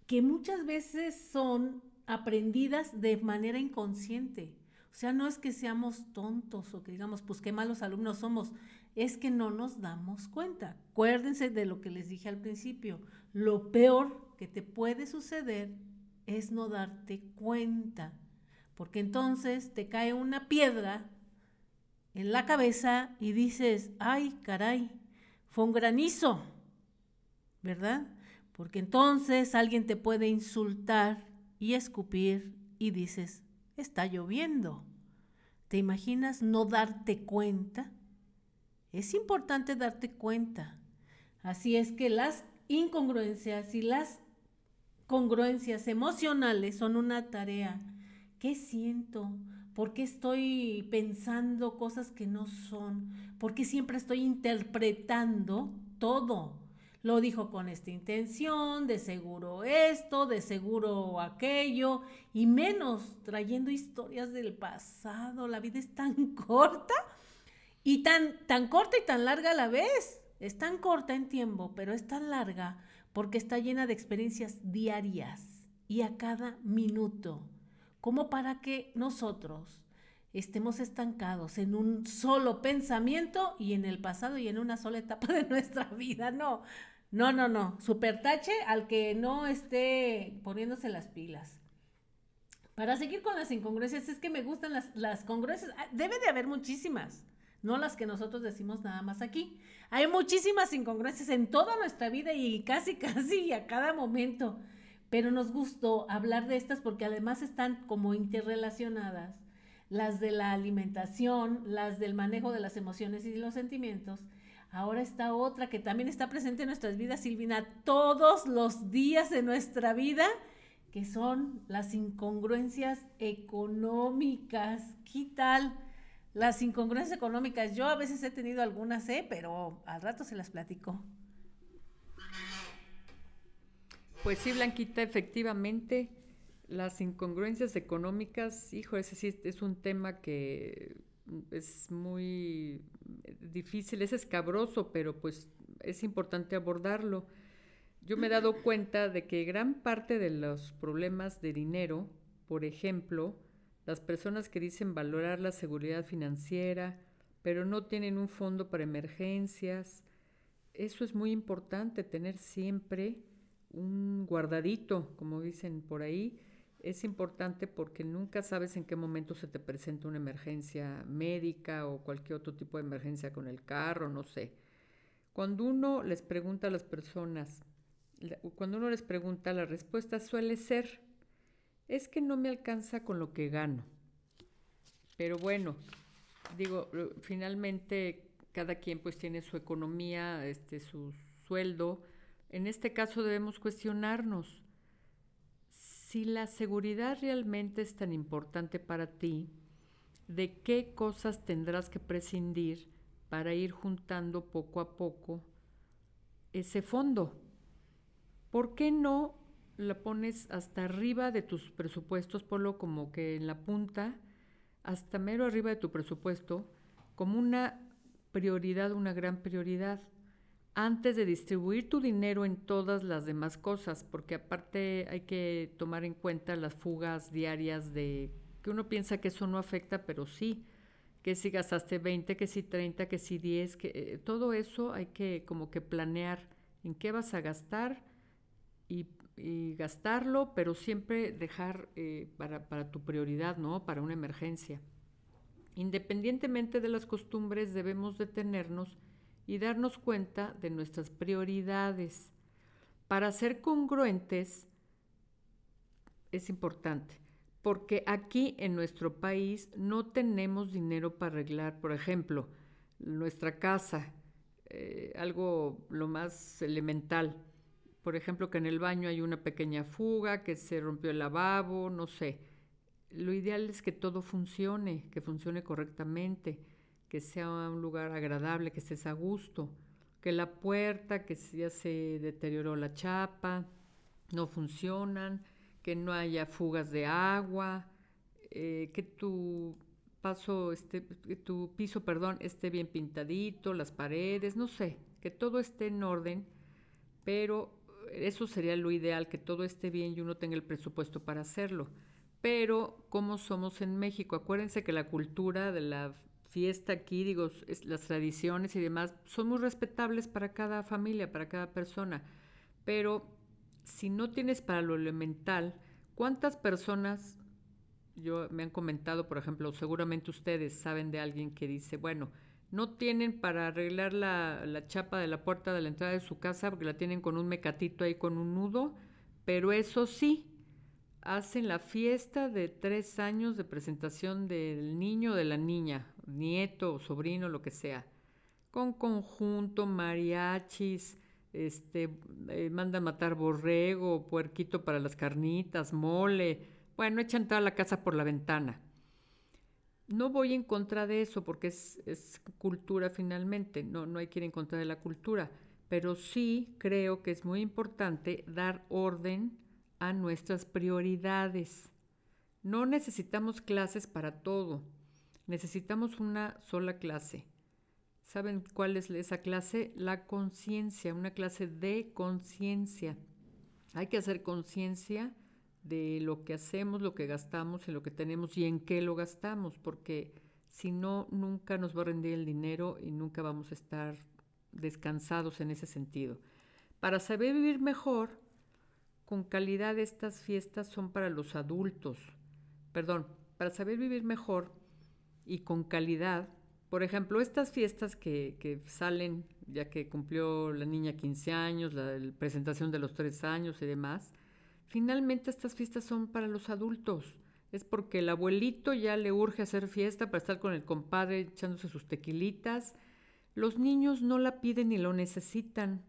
que muchas veces son aprendidas de manera inconsciente. O sea, no es que seamos tontos o que digamos, pues qué malos alumnos somos, es que no nos damos cuenta. Acuérdense de lo que les dije al principio, lo peor que te puede suceder es no darte cuenta, porque entonces te cae una piedra en la cabeza y dices, ay, caray, fue un granizo, ¿verdad? Porque entonces alguien te puede insultar y escupir y dices, está lloviendo. ¿Te imaginas no darte cuenta? Es importante darte cuenta. Así es que las incongruencias y las congruencias emocionales son una tarea. ¿Qué siento? ¿Por qué estoy pensando cosas que no son? ¿Por qué siempre estoy interpretando todo? lo dijo con esta intención, de seguro esto, de seguro aquello, y menos trayendo historias del pasado. La vida es tan [laughs] corta y tan, tan corta y tan larga a la vez. Es tan corta en tiempo, pero es tan larga porque está llena de experiencias diarias y a cada minuto, como para que nosotros estemos estancados en un solo pensamiento y en el pasado y en una sola etapa de [laughs] nuestra vida. No, no, no, no. Super tache al que no esté poniéndose las pilas. Para seguir con las incongruencias, es que me gustan las, las congruencias. Ah, debe de haber muchísimas, no las que nosotros decimos nada más aquí. Hay muchísimas incongruencias en toda nuestra vida y casi, [laughs] casi a cada momento. Pero nos gustó hablar de estas porque además están como interrelacionadas las de la alimentación, las del manejo de las emociones y los sentimientos. Ahora está otra que también está presente en nuestras vidas, Silvina, todos los días de nuestra vida, que son las incongruencias económicas. ¿Qué tal? Las incongruencias económicas, yo a veces he tenido algunas, ¿eh? pero al rato se las platico. Pues sí, Blanquita, efectivamente, las incongruencias económicas, hijo, ese sí es un tema que es muy difícil, es escabroso, pero pues es importante abordarlo. Yo me he dado cuenta de que gran parte de los problemas de dinero, por ejemplo, las personas que dicen valorar la seguridad financiera, pero no tienen un fondo para emergencias, eso es muy importante, tener siempre un guardadito, como dicen por ahí, es importante porque nunca sabes en qué momento se te presenta una emergencia médica o cualquier otro tipo de emergencia con el carro, no sé. Cuando uno les pregunta a las personas, cuando uno les pregunta, la respuesta suele ser, es que no me alcanza con lo que gano. Pero bueno, digo, finalmente cada quien pues tiene su economía, este, su sueldo. En este caso debemos cuestionarnos si la seguridad realmente es tan importante para ti, ¿de qué cosas tendrás que prescindir para ir juntando poco a poco ese fondo? ¿Por qué no la pones hasta arriba de tus presupuestos, ponlo como que en la punta, hasta mero arriba de tu presupuesto, como una prioridad, una gran prioridad? antes de distribuir tu dinero en todas las demás cosas, porque aparte hay que tomar en cuenta las fugas diarias de que uno piensa que eso no afecta, pero sí, que si gastaste 20, que si 30, que si 10, que eh, todo eso hay que como que planear en qué vas a gastar y, gastarlo, pero siempre dejar eh, para, para tu prioridad, ¿no? Para una emergencia. Independientemente de las costumbres, debemos detenernos y darnos cuenta de nuestras prioridades. Para ser congruentes es importante, porque aquí en nuestro país no tenemos dinero para arreglar, por ejemplo, nuestra casa, eh, algo lo más elemental. Por ejemplo, que en el baño hay una pequeña fuga, que se rompió el lavabo, no sé. Lo ideal es que todo funcione, que funcione correctamente que sea un lugar agradable, que estés a gusto, que la puerta, que ya se deterioró la chapa, no funcionan, que no haya fugas de agua, eh, que tu paso esté, tu piso, perdón, esté bien pintadito, las paredes, no sé, que todo esté en orden, pero eso sería lo ideal, que todo esté bien y uno tenga el presupuesto para hacerlo. Pero, como somos en México? Acuérdense que la cultura de la fiesta aquí, digo, las tradiciones y demás son muy respetables para cada familia, para cada persona, pero si no tienes para lo elemental, ¿cuántas personas, yo me han comentado, por ejemplo, seguramente ustedes saben de alguien que dice, bueno, no tienen para arreglar la, la chapa de la puerta de la entrada de su casa porque la tienen con un mecatito ahí con un nudo, pero eso sí, hacen la fiesta de tres años de presentación del niño o de la niña, nieto sobrino, lo que sea, con conjunto, mariachis, este, eh, mandan matar borrego, puerquito para las carnitas, mole, bueno, echan toda la casa por la ventana. No voy en contra de eso porque es, cultura finalmente, no, no hay que ir en contra de la cultura, pero sí creo que es muy importante dar orden a nuestras prioridades. No necesitamos clases para todo, necesitamos una sola clase. ¿Saben cuál es esa clase? La conciencia, una clase de conciencia. Hay que hacer conciencia de lo que hacemos, lo que gastamos, en lo que tenemos y en qué lo gastamos, porque si no, nunca nos va a rendir el dinero y nunca vamos a estar descansados en ese sentido. Para saber vivir mejor, con calidad estas fiestas son para los adultos. Perdón, para saber vivir mejor y con calidad, por ejemplo, estas fiestas que, salen ya que cumplió la niña 15 años, la, la presentación de los 3 años y demás, finalmente estas fiestas son para los adultos es porque el abuelito ya le urge hacer fiesta para estar con el compadre echándose sus tequilitas. Los niños no la piden ni lo necesitan.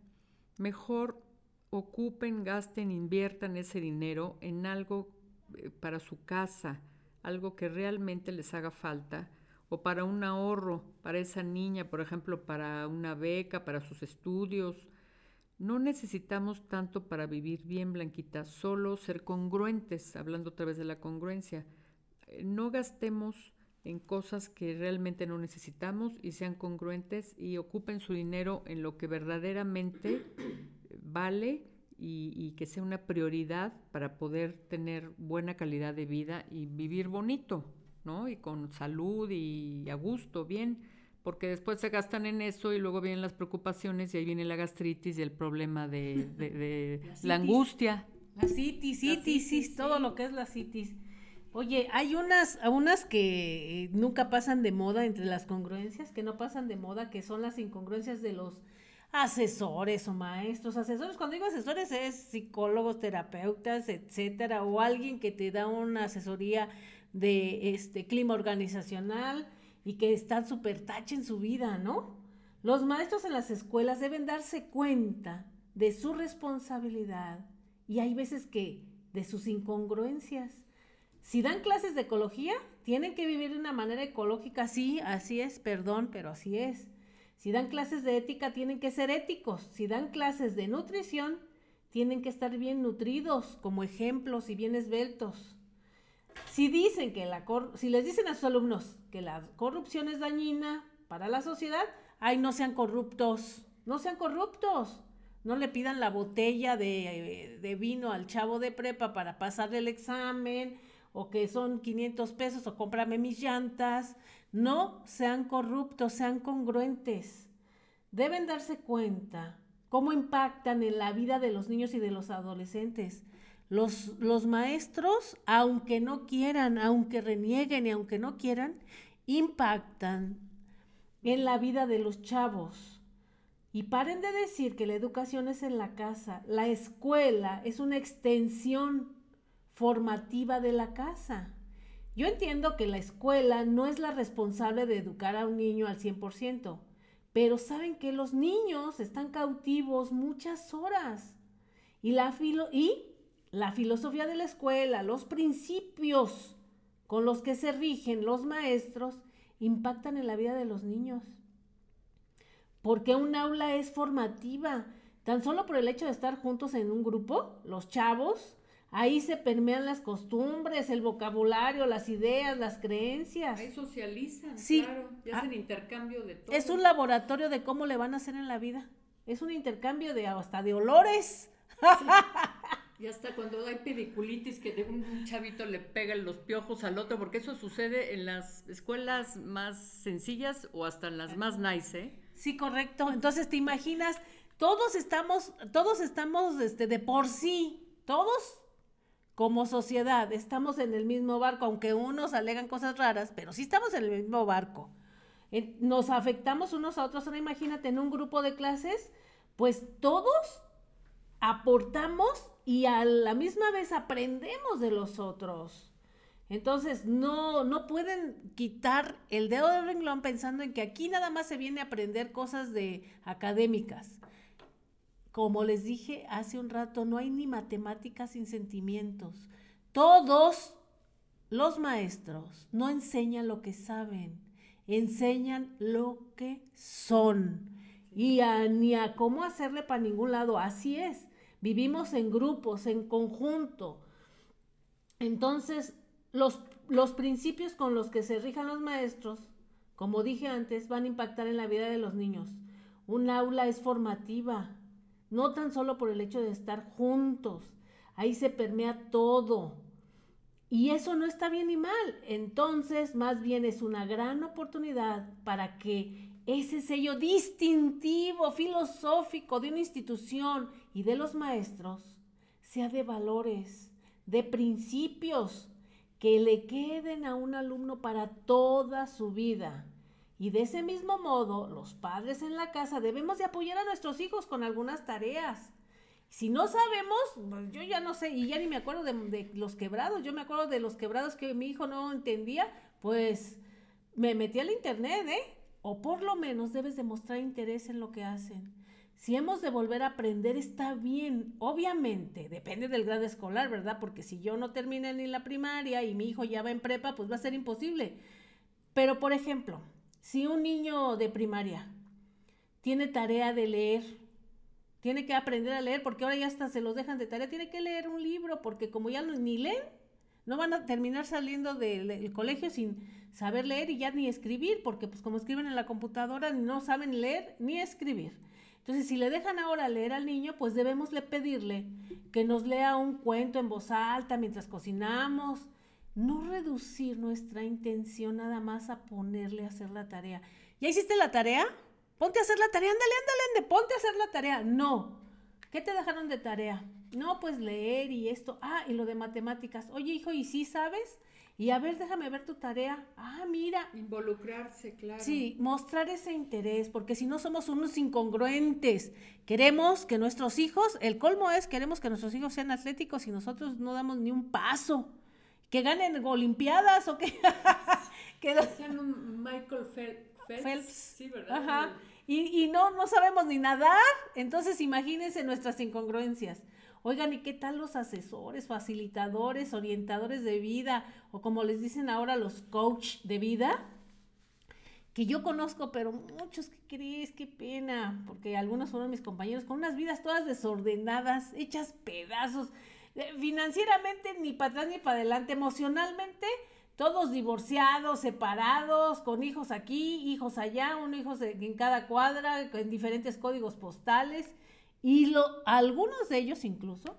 Mejor ocupen, gasten, inviertan ese dinero en algo eh, para su casa, algo que realmente les haga falta, o para un ahorro para esa niña, por ejemplo, para una beca, para sus estudios, no necesitamos tanto para vivir bien, Blanquita, solo ser congruentes, hablando otra vez de la congruencia. Eh, no gastemos en cosas que realmente no necesitamos y sean congruentes y ocupen su dinero en lo que verdaderamente vale y, y, que sea una prioridad para poder tener buena calidad de vida y vivir bonito, ¿no? Y con salud y a gusto, bien porque después se gastan en eso y luego vienen las preocupaciones y ahí viene la gastritis y el problema de, [laughs] la, angustia. La citis, citis, todo lo que es la citis. Oye, hay unas, unas que eh, nunca pasan de moda entre las congruencias, que no pasan de moda, que son las incongruencias de los asesores o maestros. Asesores, cuando digo asesores es psicólogos, terapeutas, etcétera, o alguien que te da una asesoría de este clima organizacional, y que están súper tache en su vida, ¿no? Los maestros en las escuelas deben darse cuenta de su responsabilidad y hay veces que de sus incongruencias. Si dan clases de ecología, tienen que vivir de una manera ecológica, sí, así es, perdón, pero así es. Si dan clases de ética, tienen que ser éticos. Si dan clases de nutrición, tienen que estar bien nutridos como ejemplos y bien esbeltos. Si dicen que la si les dicen a sus alumnos que la corrupción es dañina para la sociedad, ay, no sean corruptos, no sean corruptos. No le pidan la botella de, de vino al chavo de prepa para pasarle el examen, o que son 500 pesos, o cómprame mis llantas. No sean corruptos, sean congruentes. Deben darse cuenta cómo impactan en la vida de los niños y de los adolescentes. Los, maestros, aunque no quieran, aunque renieguen y aunque no quieran, impactan en la vida de los chavos. Y paren de decir que la educación es en la casa. La escuela es una extensión formativa de la casa. Yo entiendo que la escuela no es la responsable de educar a un niño al 100%, pero saben que los niños están cautivos muchas horas. Y, la filo y la filosofía de la escuela, los principios con los que se rigen los maestros, impactan en la vida de los niños. Porque un aula es formativa. Tan solo por el hecho de estar juntos en un grupo, los chavos, ahí se permean las costumbres, el vocabulario, las ideas, las creencias. Ahí socializan, sí. claro, y hacen ah, intercambio de todo. Es un laboratorio de cómo le van a hacer en la vida. Es un intercambio de hasta de olores. [laughs] Y hasta cuando hay pediculitis que de un chavito le pegan los piojos al otro, porque eso sucede en las escuelas más sencillas o hasta en las más nice, ¿eh? Sí, correcto. Entonces, ¿te imaginas? Todos estamos, todos estamos este, de por sí, todos como sociedad, estamos en el mismo barco, aunque unos alegan cosas raras, pero sí estamos en el mismo barco. Nos afectamos unos a otros. Ahora imagínate, en un grupo de clases, pues todos aportamos y a la misma vez aprendemos de los otros. Entonces, no, no pueden quitar el dedo del renglón pensando en que aquí nada más se viene a aprender cosas de académicas. Como les dije hace un rato, no hay ni matemáticas sin sentimientos. Todos los maestros no enseñan lo que saben, enseñan lo que son. y ni a cómo hacerle para ningún lado. Así es. Vivimos en grupos, en conjunto. Entonces, los, los principios con los que se rijan los maestros, como dije antes, van a impactar en la vida de los niños. Un aula es formativa, no tan solo por el hecho de estar juntos. Ahí se permea todo. Y eso no está bien ni mal. Entonces, más bien es una gran oportunidad para que ese sello distintivo, filosófico de una institución y de los maestros sea de valores, de principios que le queden a un alumno para toda su vida. Y de ese mismo modo, los padres en la casa debemos de apoyar a nuestros hijos con algunas tareas. Si no sabemos, pues, yo ya no sé, y ya ni me acuerdo de, de, los quebrados, yo me acuerdo de los quebrados que mi hijo no entendía, pues me metí al internet, ¿eh? O por lo menos debes demostrar interés en lo que hacen. Si hemos de volver a aprender, está bien. Obviamente, depende del grado escolar, ¿verdad? Porque si yo no terminé ni la primaria y mi hijo ya va en prepa, pues va a ser imposible. Pero, por ejemplo, si un niño de primaria tiene tarea de leer, tiene que aprender a leer, porque ahora ya hasta se los dejan de tarea, tiene que leer un libro, porque como ya ni leen, no van a terminar saliendo del, colegio sin saber leer y ya ni escribir, porque pues como escriben en la computadora no saben leer ni escribir. Entonces, si le dejan ahora leer al niño, pues debemos pedirle que nos lea un cuento en voz alta mientras cocinamos, no reducir nuestra intención nada más a ponerle a hacer la tarea. ¿Ya hiciste la tarea? Ponte a hacer la tarea, ándale, ándale, ándale, ponte a hacer la tarea. No. ¿Qué te dejaron de tarea? No, pues leer y esto. Ah, y lo de matemáticas. Oye, hijo, ¿y sí sabes? Y a ver, déjame ver tu tarea. Ah, mira. Involucrarse, claro. Sí, mostrar ese interés, porque si no somos unos incongruentes. Queremos que nuestros hijos, el colmo es, queremos que nuestros hijos sean atléticos y nosotros no damos ni un paso que ganen olimpiadas o que, [laughs] que sean un Michael Phelps. Sí, ¿verdad? Ajá. Y, y, no, no sabemos ni nadar. Entonces imagínense nuestras incongruencias. Oigan, ¿y qué tal los asesores, facilitadores, orientadores de vida o como les dicen ahora los coach de vida? Que yo conozco, pero muchos, ¿qué crees? Qué pena, porque algunos fueron mis compañeros con unas vidas todas desordenadas, hechas pedazos eh, financieramente ni para atrás ni para adelante, emocionalmente todos divorciados, separados, con hijos aquí, hijos allá, un hijo en cada cuadra, en diferentes códigos postales, y lo, algunos de ellos incluso,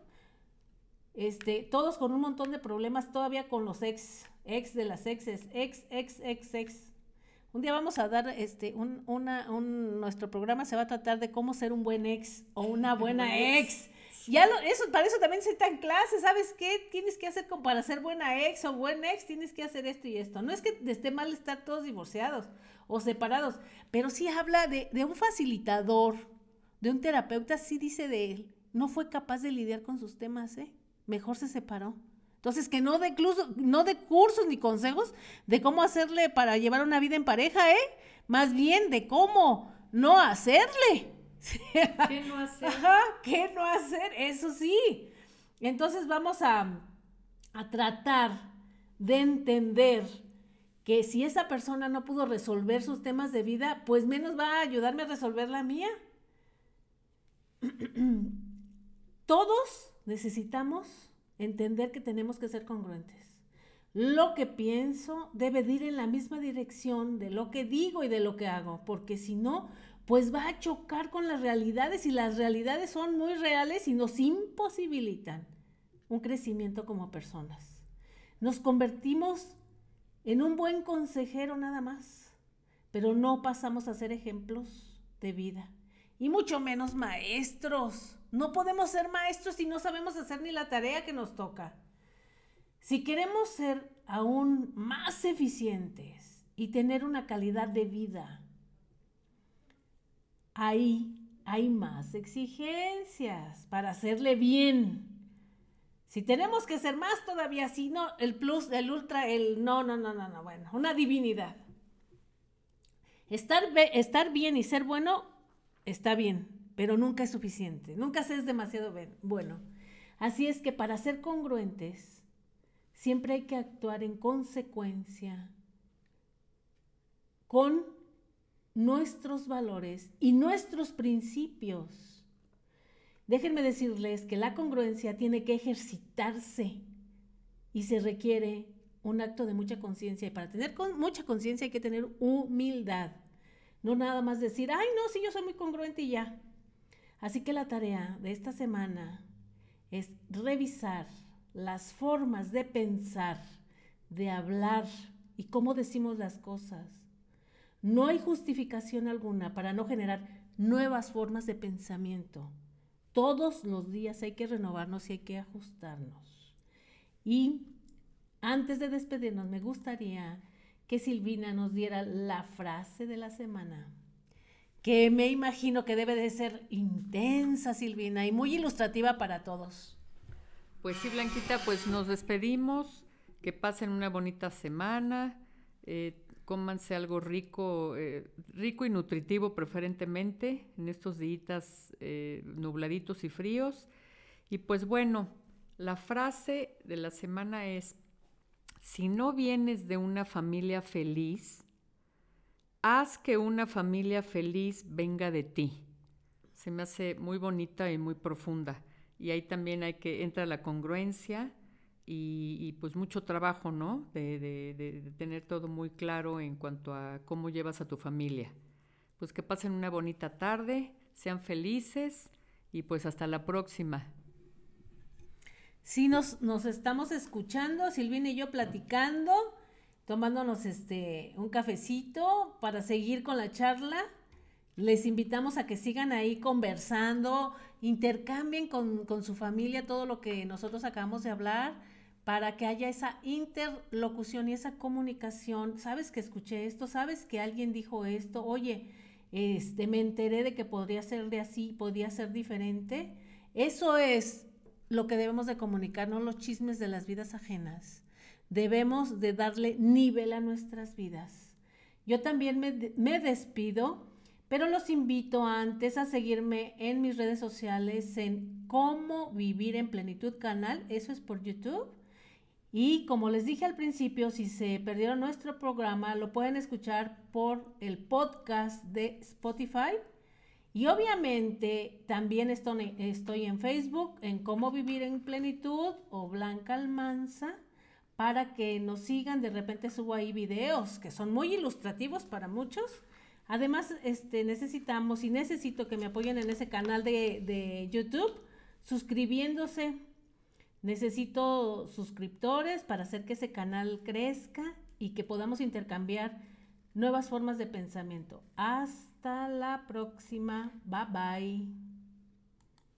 este, todos con un montón de problemas todavía con los ex, ex de las exes, ex, ex, ex, ex. Un día vamos a dar, este, un, una, un, nuestro programa se va a tratar de cómo ser un buen ex o una [laughs] buena ex. Ya lo, eso, para eso también se en clase, ¿sabes qué? Tienes que hacer como para ser buena ex o buen ex, tienes que hacer esto y esto. No es que esté mal estar todos divorciados o separados, pero sí habla de, de un facilitador, de un terapeuta, sí dice de él, no fue capaz de lidiar con sus temas, ¿eh? Mejor se separó. Entonces, que no de, no de cursos ni consejos de cómo hacerle para llevar una vida en pareja, ¿eh? Más bien de cómo no hacerle. [laughs] ¿Qué no hacer? Ajá, ¿qué no hacer? Eso sí. Entonces vamos a, a tratar de entender que si esa persona no pudo resolver sus temas de vida, pues menos va a ayudarme a resolver la mía. [clears throat] Todos necesitamos entender que tenemos que ser congruentes. Lo que pienso debe ir en la misma dirección de lo que digo y de lo que hago, porque si no, pues va a chocar con las realidades y las realidades son muy reales y nos imposibilitan un crecimiento como personas. Nos convertimos en un buen consejero nada más, pero no pasamos a ser ejemplos de vida y mucho menos maestros. No podemos ser maestros si no sabemos hacer ni la tarea que nos toca. Si queremos ser aún más eficientes y tener una calidad de vida ahí hay más exigencias para hacerle bien. Si tenemos que ser más todavía, si no, el plus, el ultra, el no, no, no, no, no, bueno, una divinidad. Estar, estar bien y ser bueno está bien, pero nunca es suficiente, nunca se es demasiado bueno. Así es que para ser congruentes, siempre hay que actuar en consecuencia con nuestros valores y nuestros principios. Déjenme decirles que la congruencia tiene que ejercitarse y se requiere un acto de mucha conciencia. Y para tener mucha conciencia hay que tener humildad. No nada más decir, ay, no, sí, yo soy muy congruente y ya. Así que la tarea de esta semana es revisar las formas de pensar, de hablar y cómo decimos las cosas. No hay justificación alguna para no generar nuevas formas de pensamiento. Todos los días hay que renovarnos y hay que ajustarnos. Y antes de despedirnos, me gustaría que Silvina nos diera la frase de la semana, que me imagino que debe de ser intensa, Silvina, y muy ilustrativa para todos. Pues sí, Blanquita, pues nos despedimos, que pasen una bonita semana, eh, cómanse algo rico, eh, rico y nutritivo preferentemente en estos días eh, nubladitos y fríos. Y pues bueno, la frase de la semana es, si no vienes de una familia feliz, haz que una familia feliz venga de ti. Se me hace muy bonita y muy profunda. Y ahí también hay que, entra la congruencia y, pues mucho trabajo, ¿no? De, de, tener todo muy claro en cuanto a cómo llevas a tu familia. Pues que pasen una bonita tarde, sean felices y pues hasta la próxima. Sí, nos, nos estamos escuchando, Silvina y yo platicando, tomándonos este un cafecito para seguir con la charla. Les invitamos a que sigan ahí conversando, intercambien con, con su familia todo lo que nosotros acabamos de hablar para que haya esa interlocución y esa comunicación. ¿Sabes que escuché esto? ¿Sabes que alguien dijo esto? Oye, este, me enteré de que podría ser de así, podría ser diferente. Eso es lo que debemos de comunicar, no los chismes de las vidas ajenas. Debemos de darle nivel a nuestras vidas. Yo también me, me despido, pero los invito antes a seguirme en mis redes sociales en Cómo Vivir en Plenitud Canal, eso es por YouTube. Y como les dije al principio, si se perdieron nuestro programa, lo pueden escuchar por el podcast de Spotify y obviamente también estoy, en Facebook en Cómo Vivir en Plenitud o Blanca Almanza para que nos sigan. De repente subo ahí videos que son muy ilustrativos para muchos. Además, este, necesitamos y necesito que me apoyen en ese canal de, de YouTube suscribiéndose. Necesito suscriptores para hacer que ese canal crezca y que podamos intercambiar nuevas formas de pensamiento. Hasta la próxima. Bye bye.